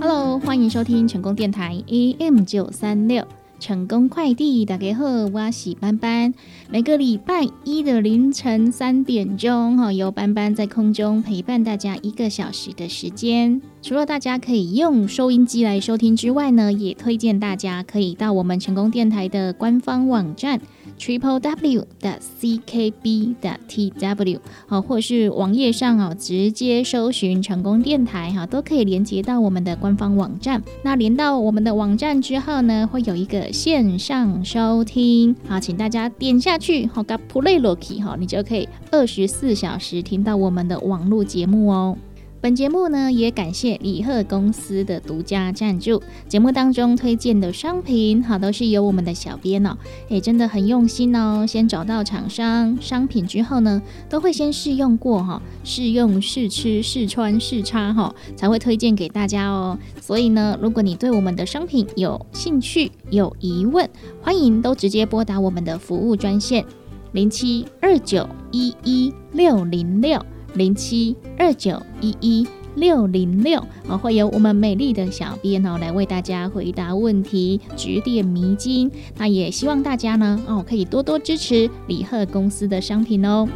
Hello，欢迎收听成功电台 AM 九三六。成功快递打给贺哇喜班班，每个礼拜一的凌晨三点钟，哈，由班班在空中陪伴大家一个小时的时间。除了大家可以用收音机来收听之外呢，也推荐大家可以到我们成功电台的官方网站。Triple w 的 c k b 的 t w 好，或是网页上哦，直接搜寻成功电台哈，都可以连接到我们的官方网站。那连到我们的网站之后呢，会有一个线上收听，好，请大家点下去，好，噶 play l o k y 哈，你就可以二十四小时听到我们的网络节目哦。本节目呢，也感谢李贺公司的独家赞助。节目当中推荐的商品，好都是由我们的小编哦，哎，真的很用心哦。先找到厂商商品之后呢，都会先试用过哈，试用、试吃、试穿、试插哈，才会推荐给大家哦。所以呢，如果你对我们的商品有兴趣、有疑问，欢迎都直接拨打我们的服务专线零七二九一一六零六。零七二九一一六零六啊，会有我们美丽的小编哦来为大家回答问题，指点迷津。那也希望大家呢哦可以多多支持李贺公司的商品哦。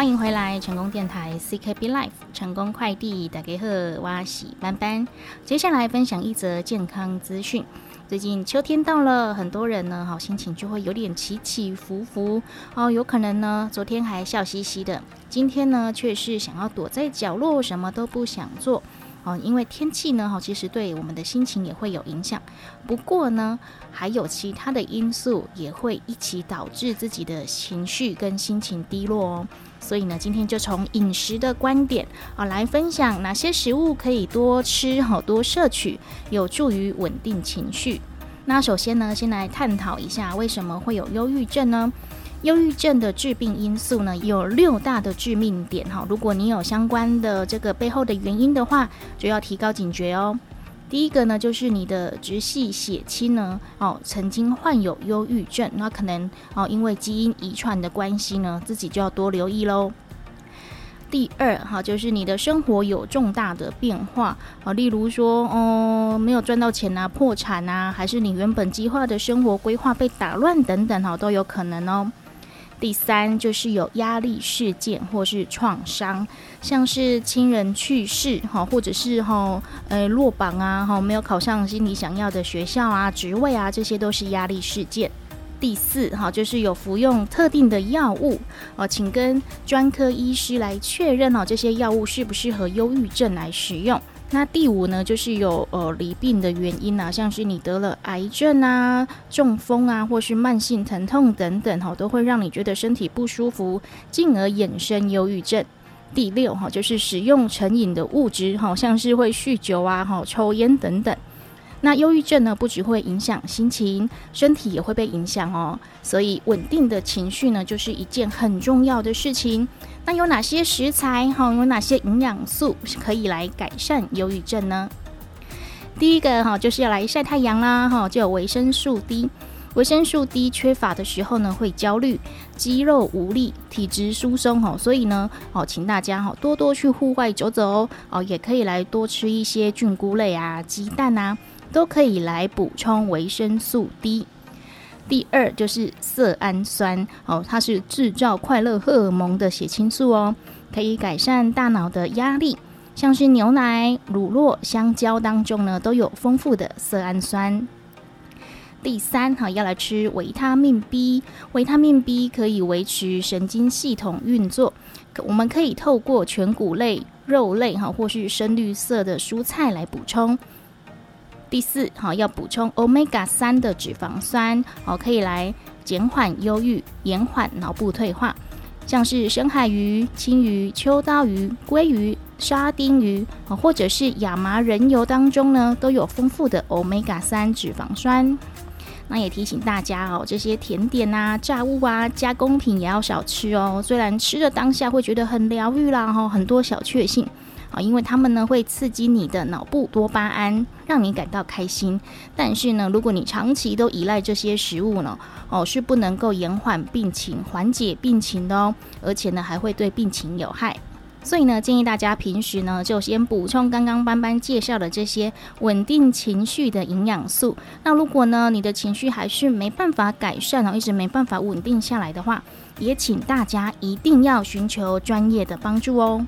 欢迎回来，成功电台 CKB Life 成功快递打给贺哇喜班班。接下来分享一则健康资讯。最近秋天到了，很多人呢，好心情就会有点起起伏伏哦。有可能呢，昨天还笑嘻嘻的，今天呢却是想要躲在角落，什么都不想做。哦，因为天气呢，哈，其实对我们的心情也会有影响。不过呢，还有其他的因素也会一起导致自己的情绪跟心情低落哦。所以呢，今天就从饮食的观点啊来分享哪些食物可以多吃，好多摄取，有助于稳定情绪。那首先呢，先来探讨一下为什么会有忧郁症呢？忧郁症的致病因素呢，有六大的致命点哈。如果你有相关的这个背后的原因的话，就要提高警觉哦。第一个呢，就是你的直系血亲呢，哦，曾经患有忧郁症，那可能哦，因为基因遗传的关系呢，自己就要多留意喽。第二哈，就是你的生活有重大的变化啊，例如说哦，没有赚到钱啊，破产啊，还是你原本计划的生活规划被打乱等等哈，都有可能哦。第三就是有压力事件或是创伤，像是亲人去世哈，或者是哈呃落榜啊哈，没有考上心里想要的学校啊、职位啊，这些都是压力事件。第四哈就是有服用特定的药物哦，请跟专科医师来确认哦，这些药物适不适合忧郁症来使用。那第五呢，就是有呃离病的原因啊，像是你得了癌症啊、中风啊，或是慢性疼痛等等哈，都会让你觉得身体不舒服，进而衍生忧郁症。第六哈，就是使用成瘾的物质，好像是会酗酒啊、哈抽烟等等。那忧郁症呢，不只会影响心情，身体也会被影响哦。所以稳定的情绪呢，就是一件很重要的事情。那有哪些食材哈，有哪些营养素可以来改善忧郁症呢？第一个哈，就是要来晒太阳啦哈，就有维生素 D。维生素 D 缺乏的时候呢，会焦虑、肌肉无力、体质疏松哈。所以呢，哦，请大家哈多多去户外走走哦，哦，也可以来多吃一些菌菇类啊、鸡蛋啊。都可以来补充维生素 D。第二就是色氨酸哦，它是制造快乐荷尔蒙的血清素哦，可以改善大脑的压力。像是牛奶、乳酪、香蕉当中呢，都有丰富的色氨酸。第三哈，要来吃维他命 B，维他命 B 可以维持神经系统运作。我们可以透过全谷类、肉类哈，或是深绿色的蔬菜来补充。第四，好要补充 omega 三的脂肪酸，哦可以来减缓忧郁、延缓脑部退化。像是深海鱼、青鱼、秋刀鱼、鲑鱼、沙丁鱼，啊或者是亚麻仁油当中呢，都有丰富的 omega 三脂肪酸。那也提醒大家哦，这些甜点啊、炸物啊、加工品也要少吃哦。虽然吃的当下会觉得很疗愈啦，哈，很多小确幸啊，因为它们呢会刺激你的脑部多巴胺，让你感到开心。但是呢，如果你长期都依赖这些食物呢，哦，是不能够延缓病情、缓解病情的哦，而且呢还会对病情有害。所以呢，建议大家平时呢就先补充刚刚班班介绍的这些稳定情绪的营养素。那如果呢你的情绪还是没办法改善然后，一直没办法稳定下来的话，也请大家一定要寻求专业的帮助哦。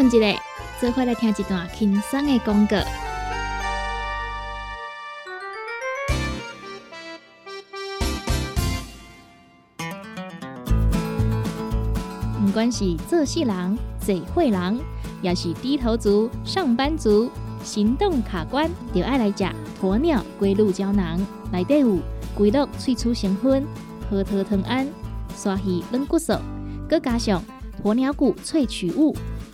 困一下，做伙来听一段轻松的广告。不管是做事人、嘴会人，也是低头族、上班族，行动卡关，就爱来吃鸵鸟龟鹿胶囊。内底有龟鹿萃取成分，核桃藤胺、刷鱼软骨素，佮加上鸵鸟骨萃取物。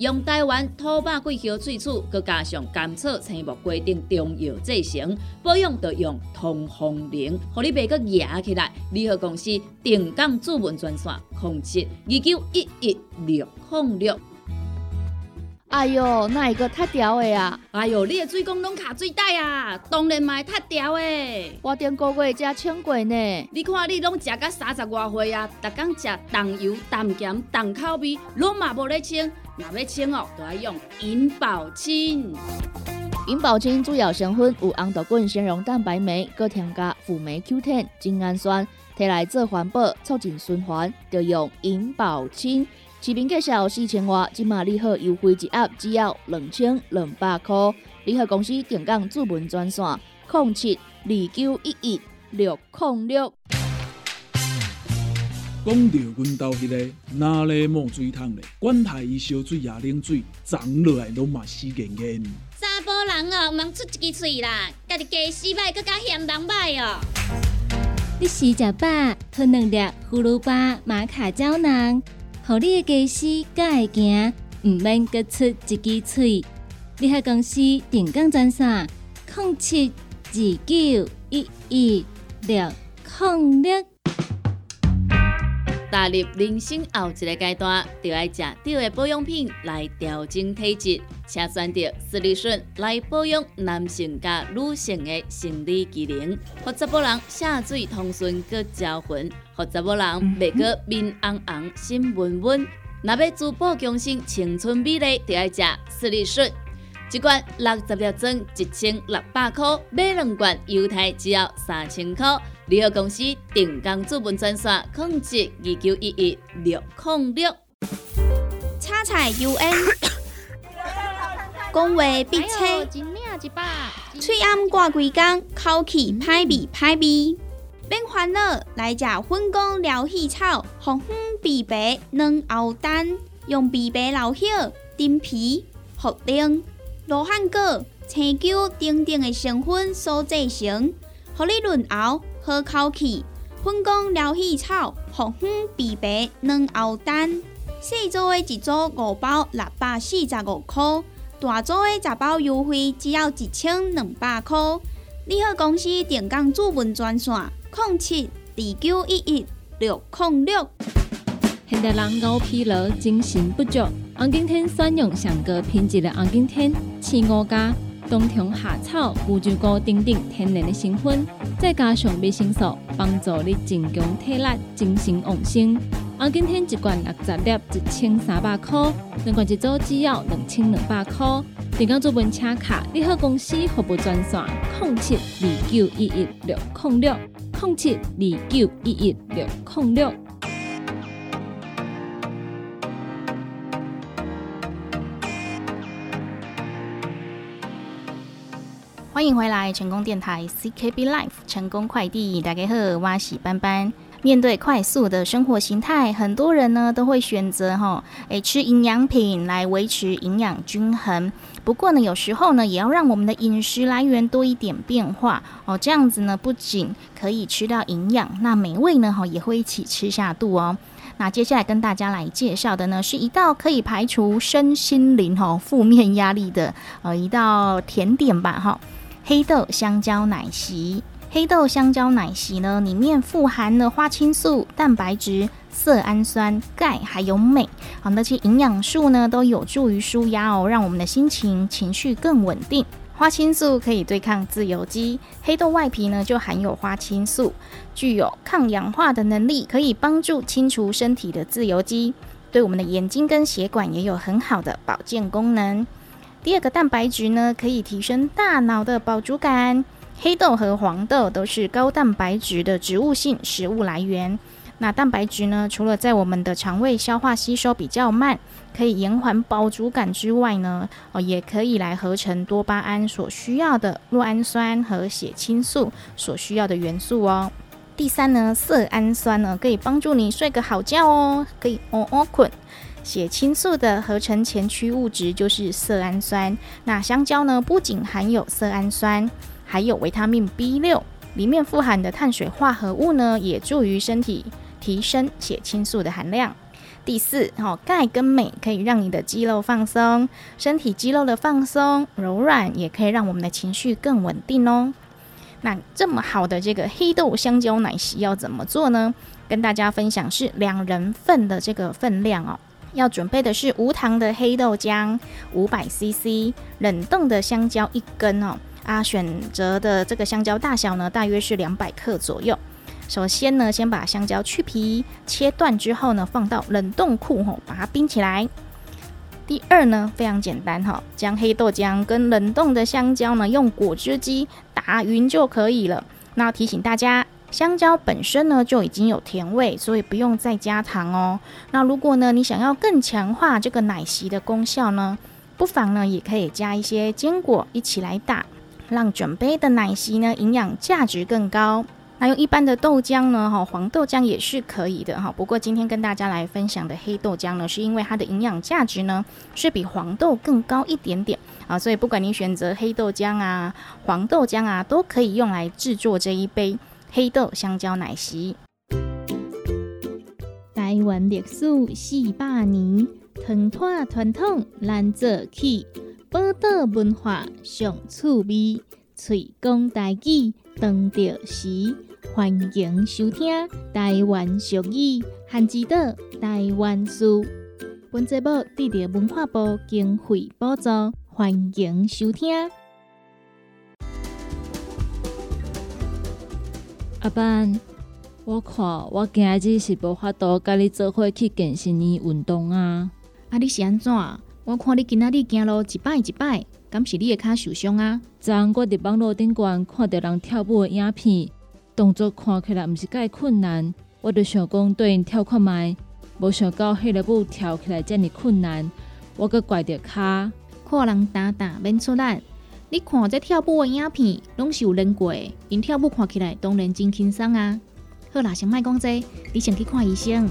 用台湾土白桂花萃取，佮加上甘草、青木、规定中药制成，保养要用通风灵，互你袂佮野起来。联合公司定岗主文专线：控制二九一一六零六。哎哟，那一个太屌的啊！哎哟，你的水工拢卡水袋啊！当然嘛，太屌的。我顶个月才称过呢。你看你拢食到三十外岁啊，逐工食重油、重咸、重口味，拢嘛无咧称。若要清哦，都要用银保清。银保清主要成分有红豆根、纤溶蛋白酶，搁添加辅酶 Q10、精氨酸，摕来做环保、促进循环，就用银保清。市面介绍四千瓦，今马利好优惠一盒只要两千两百块。联合公司定岗主文专线：零七二九一一六零六。讲到阮兜迄个哪里冒水桶咧？管他伊烧水也冷水，长落来拢嘛死严严。查甫人哦，毋出一支喙啦，家己家死歹，搁加嫌人歹哦。你食食饱，吞两粒葫芦巴、马卡胶囊，互你的家死才会行，毋免搁出一支喙。你喺公司定岗赚啥？零七二九一一六零六。踏入人生后一个阶段，就要食对的保养品来调整体质，请选择斯利顺来保养男性加女性的生理机能，或者某人下水通顺个招魂，或者某人袂个面红红心温温。若要珠宝强身、青春美丽，就要食斯利顺。一罐六十粒装，一千六百块；买两罐，犹太只要三千块。联合公司定岗资本专线：控制二九一一六零六。叉彩 U N，讲话必切，嘴暗挂几工，口气歹味歹味。免烦恼，来食粉工疗气草，红粉枇杷软喉丹，用枇杷老叶、丁皮、茯苓。罗汉果、青椒等等的成分所制成，互你润喉好口气。粉工疗气草、红粉枇杷软喉丹，四组的一组五包六百四十五块，大组的十包优惠只要一千两百块。你好，公司电工主文专线：零七二九一一六零六。现代人熬疲劳，精神不足。红景天选用上个品质的红景天，青五加冬虫夏草、乌鸡菇等等天然的成分，再加上维生素，帮助你增强体力、精神旺盛。啊，今天一罐六十粒，一千三百块；两罐一组，只要两千两百块。订购做文车卡，你好公司服务专线：零七二九一一六零六零七二九一一六零六。欢迎回来，成功电台 CKB Life 成功快递，大家好，我是班班。面对快速的生活形态，很多人呢都会选择哈，诶吃营养品来维持营养均衡。不过呢，有时候呢，也要让我们的饮食来源多一点变化哦，这样子呢，不仅可以吃到营养，那美味呢，哈也会一起吃下肚哦。那接下来跟大家来介绍的呢，是一道可以排除身心灵哈负面压力的呃一道甜点吧哈。黑豆香蕉奶昔，黑豆香蕉奶昔呢，里面富含了花青素、蛋白质、色氨酸、钙还有镁，好，那些营养素呢，都有助于舒压哦，让我们的心情、情绪更稳定。花青素可以对抗自由基，黑豆外皮呢就含有花青素，具有抗氧化的能力，可以帮助清除身体的自由基，对我们的眼睛跟血管也有很好的保健功能。第二个蛋白质呢，可以提升大脑的饱足感。黑豆和黄豆都是高蛋白质的植物性食物来源。那蛋白质呢，除了在我们的肠胃消化吸收比较慢，可以延缓饱足感之外呢，哦，也可以来合成多巴胺所需要的酪氨酸和血清素所需要的元素哦。第三呢，色氨酸呢，可以帮助你睡个好觉哦，可以哦哦困。血清素的合成前驱物质就是色氨酸。那香蕉呢，不仅含有色氨酸，还有维他命 B 六，里面富含的碳水化合物呢，也助于身体提升血清素的含量。第四，哦，钙跟镁可以让你的肌肉放松，身体肌肉的放松柔软，也可以让我们的情绪更稳定哦。那这么好的这个黑豆香蕉奶昔要怎么做呢？跟大家分享是两人份的这个分量哦。要准备的是无糖的黑豆浆五百 CC，冷冻的香蕉一根哦。啊，选择的这个香蕉大小呢，大约是两百克左右。首先呢，先把香蕉去皮切断之后呢，放到冷冻库吼，把它冰起来。第二呢，非常简单哈，将黑豆浆跟冷冻的香蕉呢，用果汁机打匀就可以了。那提醒大家。香蕉本身呢就已经有甜味，所以不用再加糖哦。那如果呢你想要更强化这个奶昔的功效呢，不妨呢也可以加一些坚果一起来打，让准备的奶昔呢营养价值更高。那用一般的豆浆呢，哈黄豆浆也是可以的哈。不过今天跟大家来分享的黑豆浆呢，是因为它的营养价值呢是比黄豆更高一点点啊，所以不管你选择黑豆浆啊、黄豆浆啊，都可以用来制作这一杯。黑豆香蕉奶昔。台湾历史四百年，传统传统难做起，宝岛文化上趣味，喙讲台语当着时，欢迎收听台湾俗语，汉字岛台湾书。本节目得到文化部经费补助，欢迎收听。阿班，我看我今日是无法度甲你做伙去健身房运动啊！啊，你是安怎？我看你今仔日行路一摆一摆，敢是你的脚受伤啊？昨昏我伫网络顶悬看到人跳舞的影片，动作看起来毋是介困难，我就想讲对因跳看卖，无想到迄个舞跳起来遮尔困难，我阁怪着骹，看人打打免出力。你看这跳舞的影片，拢是有练过，因跳舞看起来当然真轻松啊。好啦，先莫讲这，你先去看医生。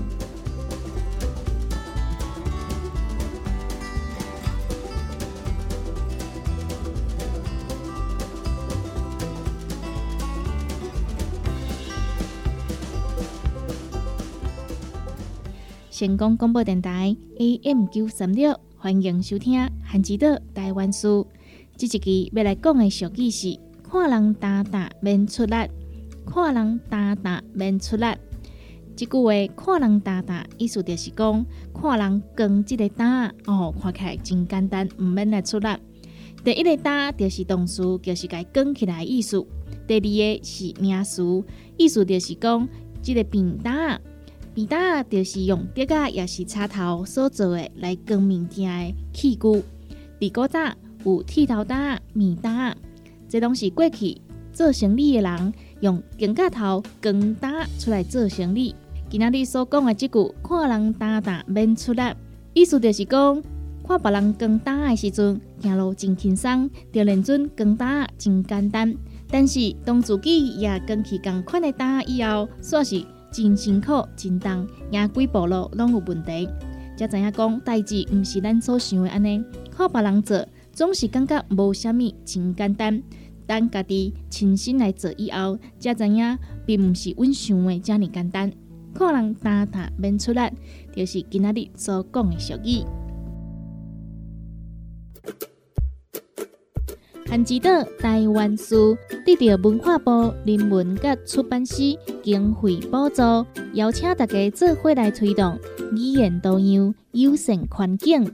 成功广播电台 AM 九三六，欢迎收听《韩之岛台湾书》。这一期要来讲的俗语是：看人打打免出力，看人打打免出力。这句话“看人打打”意思就是讲，看人扛这个打哦，看起来真简单，唔免来出力。第一个打就是动词，就是该扛起来的意思；第二个是名词，意思就是讲这个扁担，扁担就是用竹啊，也是插头所做的来扛物件的器具。第五早。有剃头担、面担，这拢是过去做生意的人用肩胛头扛担出来做生意。今仔日所讲的这句“看人担担免出力”，意思就是讲看别人光打的时阵，走路真轻松，就认准光打真简单。但是当自己也跟去共款的打以后，煞是真辛苦、真重，也几步路拢有问题。才知影讲代志毋是咱所想的安尼，靠别人做总是感觉无虾米真简单。等家己亲身来做以后，才知影并毋是阮想的遮尔简单。可能单打免出力，就是今仔日所讲的俗语。韩之岛台湾书得到文化部人文甲出版社经费补助，邀请大家做伙来推动语言多样、友善环境。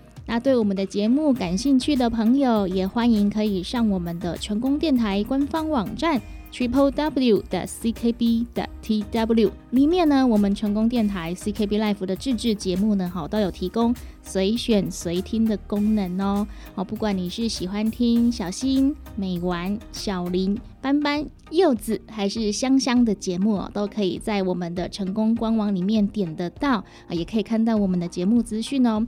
那对我们的节目感兴趣的朋友，也欢迎可以上我们的成功电台官方网站 triple w 的 ckb 的 tw 里面呢，我们成功电台 CKB Life 的自制节目呢，好都有提供随选随听的功能哦。哦，不管你是喜欢听小新、美丸、小林、斑斑、柚子，还是香香的节目哦，都可以在我们的成功官网里面点得到啊，也可以看到我们的节目资讯哦。